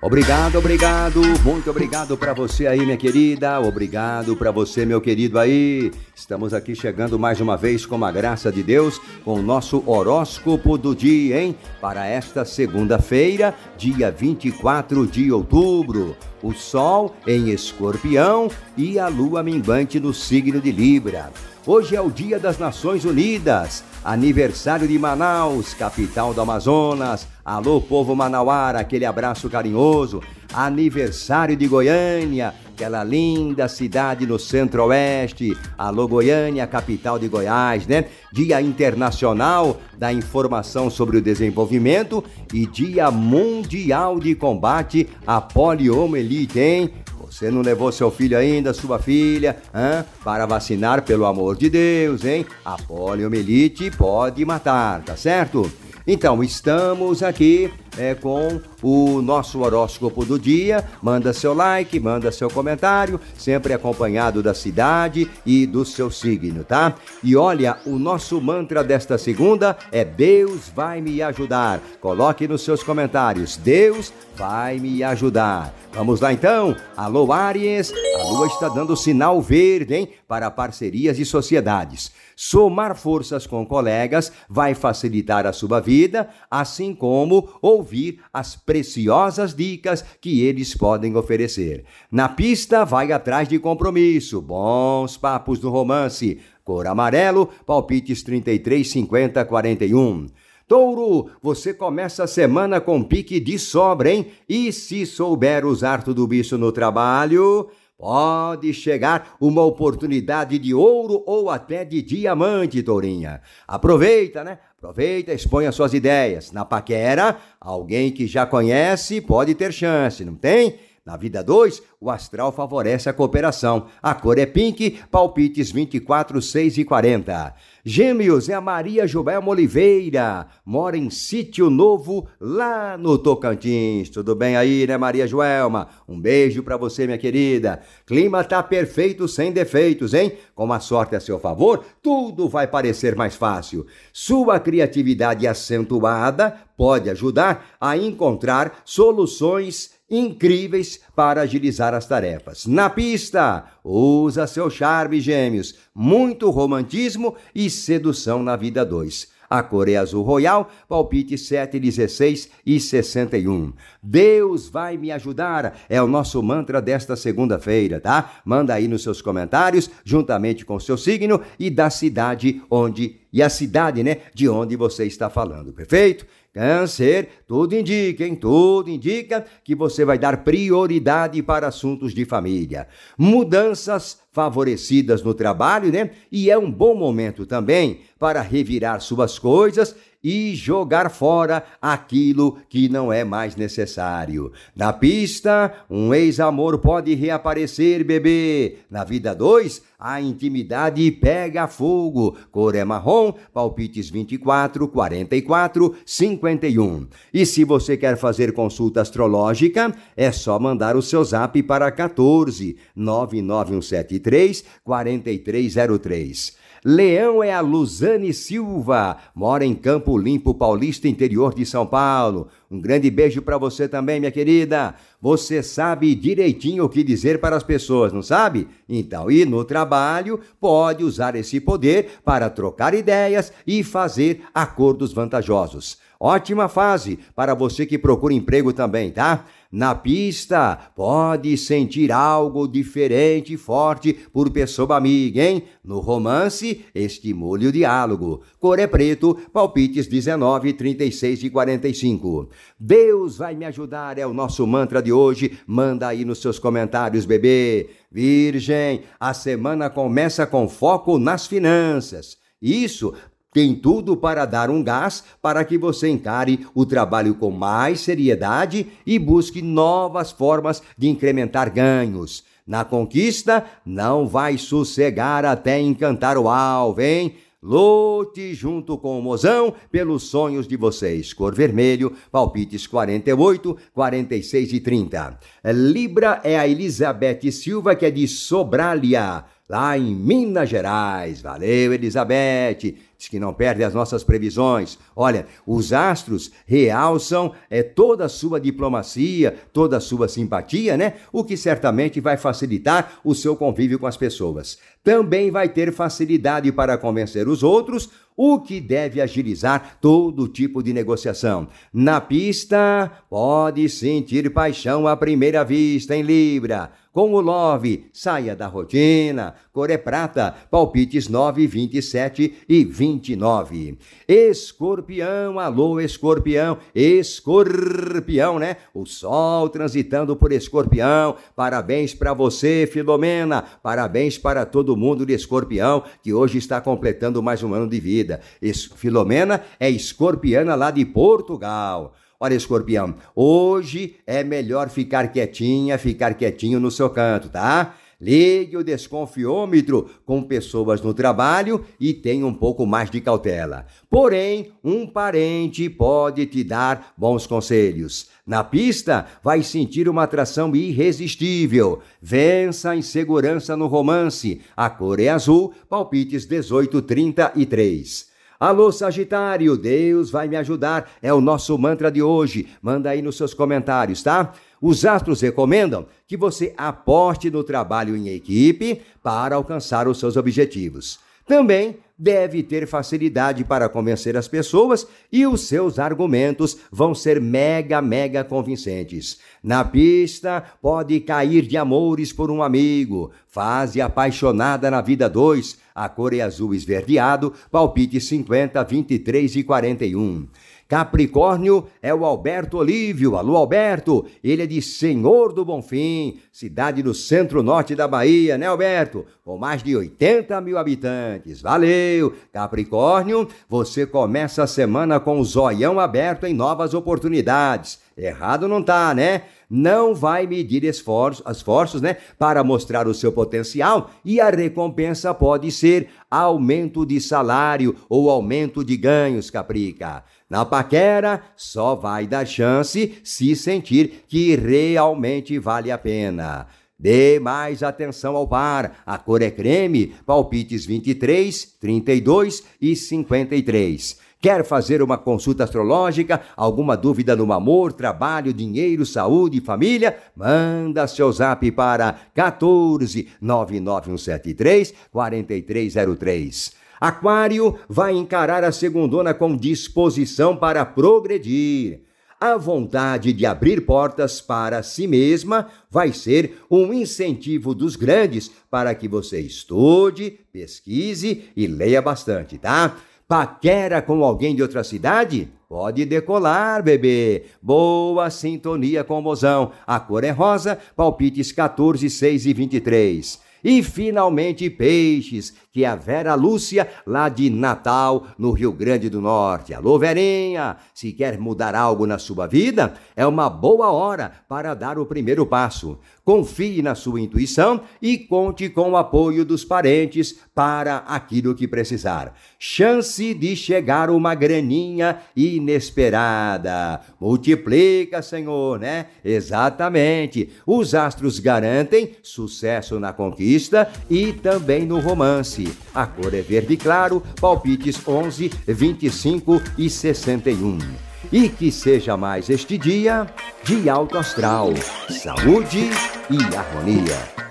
Obrigado, obrigado, muito obrigado para você aí, minha querida. Obrigado para você, meu querido aí. Estamos aqui chegando mais uma vez com a graça de Deus com o nosso horóscopo do dia, hein? Para esta segunda-feira, dia 24 de outubro. O Sol em Escorpião e a Lua minguante no signo de Libra. Hoje é o Dia das Nações Unidas, aniversário de Manaus, capital do Amazonas. Alô, povo manauara, aquele abraço carinhoso. Aniversário de Goiânia, aquela linda cidade no centro-oeste. Alô, Goiânia, capital de Goiás, né? Dia Internacional da Informação sobre o Desenvolvimento e Dia Mundial de Combate à Poliomielite, hein? Você não levou seu filho ainda, sua filha, hein? para vacinar, pelo amor de Deus, hein? A poliomielite pode matar, tá certo? Então, estamos aqui é, com o nosso horóscopo do dia. Manda seu like, manda seu comentário, sempre acompanhado da cidade e do seu signo, tá? E olha, o nosso mantra desta segunda é Deus vai me ajudar. Coloque nos seus comentários, Deus vai me ajudar. Vamos lá então? Alô Aries, a lua está dando sinal verde, hein, para parcerias e sociedades. Somar forças com colegas vai facilitar a sua vida, assim como ouvir as preciosas dicas que eles podem oferecer. Na pista, vai atrás de compromisso. Bons papos do romance. Cor amarelo, palpites 33, 50, 41. Touro, você começa a semana com pique de sobra, hein? E se souber usar tudo isso no trabalho, Pode chegar uma oportunidade de ouro ou até de diamante, Tourinha. Aproveita, né? Aproveita, exponha suas ideias. Na paquera, alguém que já conhece pode ter chance, não tem? Na vida 2, o astral favorece a cooperação. A cor é pink, palpites 24, 6 e 40. Gêmeos é a Maria Joelma Oliveira, mora em Sítio Novo, lá no Tocantins. Tudo bem aí, né, Maria Joelma? Um beijo para você, minha querida. Clima tá perfeito, sem defeitos, hein? Com a sorte a seu favor, tudo vai parecer mais fácil. Sua criatividade acentuada pode ajudar a encontrar soluções incríveis para agilizar as tarefas. Na pista, usa seu charme, gêmeos, muito romantismo e sedução na vida 2. A cor é azul royal, palpite 7, 16 e 61. Deus vai me ajudar, é o nosso mantra desta segunda-feira, tá? Manda aí nos seus comentários, juntamente com o seu signo e da cidade onde, e a cidade, né, de onde você está falando, perfeito? Câncer, tudo indica, hein? Tudo indica que você vai dar prioridade para assuntos de família. Mudanças favorecidas no trabalho, né? E é um bom momento também para revirar suas coisas e jogar fora aquilo que não é mais necessário. Na pista, um ex-amor pode reaparecer, bebê. Na vida 2, a intimidade pega fogo. Cor é marrom, palpites 24, 44, 51. E se você quer fazer consulta astrológica, é só mandar o seu zap para 14 99173 4303. Leão é a Luzane Silva, mora em Campo Limpo, Paulista, interior de São Paulo. Um grande beijo para você também, minha querida. Você sabe direitinho o que dizer para as pessoas, não sabe? Então, e no trabalho, pode usar esse poder para trocar ideias e fazer acordos vantajosos. Ótima fase para você que procura emprego também, tá? Na pista, pode sentir algo diferente e forte por pessoa amiga, hein? No romance, estimule o diálogo. Cor é preto, palpites 19, 36 e 45. Deus vai me ajudar, é o nosso mantra de hoje. Manda aí nos seus comentários, bebê. Virgem, a semana começa com foco nas finanças. Isso tem tudo para dar um gás para que você encare o trabalho com mais seriedade e busque novas formas de incrementar ganhos. Na conquista, não vai sossegar até encantar o alvo, hein? Lute junto com o mozão pelos sonhos de vocês. Cor vermelho, palpites 48, 46 e 30. Libra é a Elizabeth Silva, que é de Sobralia lá em Minas Gerais. Valeu, Elizabeth. Diz que não perde as nossas previsões. Olha, os astros realçam é, toda a sua diplomacia, toda a sua simpatia, né? O que certamente vai facilitar o seu convívio com as pessoas. Também vai ter facilidade para convencer os outros o que deve agilizar todo tipo de negociação. Na pista, pode sentir paixão à primeira vista em Libra. Com o Love, saia da rotina. Cor é prata, palpites 9, 27 e 29. Escorpião, alô, escorpião, escorpião, né? O sol transitando por escorpião. Parabéns para você, Filomena. Parabéns para todo mundo de escorpião que hoje está completando mais um ano de vida. Filomena é escorpiana lá de Portugal. Olha, escorpião, hoje é melhor ficar quietinha, ficar quietinho no seu canto, tá? Ligue o desconfiômetro com pessoas no trabalho e tenha um pouco mais de cautela. Porém, um parente pode te dar bons conselhos. Na pista, vai sentir uma atração irresistível. Vença a insegurança no romance. A cor é azul, palpites 18, 33. Alô, Sagitário, Deus vai me ajudar, é o nosso mantra de hoje. Manda aí nos seus comentários, tá? Os astros recomendam que você aporte no trabalho em equipe para alcançar os seus objetivos. Também deve ter facilidade para convencer as pessoas e os seus argumentos vão ser mega, mega convincentes. Na pista, pode cair de amores por um amigo, fase apaixonada na vida 2, a cor é azul esverdeado, palpite 50, 23 e 41. Capricórnio é o Alberto Olívio. Alô, Alberto! Ele é de Senhor do Bonfim, cidade do centro-norte da Bahia, né, Alberto? Com mais de 80 mil habitantes. Valeu! Capricórnio, você começa a semana com o zoião aberto em novas oportunidades. Errado não tá, né? Não vai medir esforços, esforços, né, para mostrar o seu potencial e a recompensa pode ser aumento de salário ou aumento de ganhos, Caprica. Na paquera, só vai dar chance se sentir que realmente vale a pena. Dê mais atenção ao par. A cor é creme, palpites 23, 32 e 53. Quer fazer uma consulta astrológica? Alguma dúvida no amor, trabalho, dinheiro, saúde, família? Manda seu zap para 14 99173 4303. Aquário vai encarar a segundona com disposição para progredir. A vontade de abrir portas para si mesma vai ser um incentivo dos grandes para que você estude, pesquise e leia bastante, tá? Paquera com alguém de outra cidade? Pode decolar, bebê. Boa sintonia com o mozão. A cor é rosa, palpites 14, 6 e 23. E finalmente Peixes, que é a Vera Lúcia, lá de Natal, no Rio Grande do Norte. Alô, Verinha! Se quer mudar algo na sua vida, é uma boa hora para dar o primeiro passo. Confie na sua intuição e conte com o apoio dos parentes para aquilo que precisar. Chance de chegar uma graninha inesperada. Multiplica, Senhor, né? Exatamente. Os astros garantem sucesso na conquista e também no romance. A cor é verde claro, palpites 11, 25 e 61. E que seja mais este dia de alto astral, saúde e harmonia.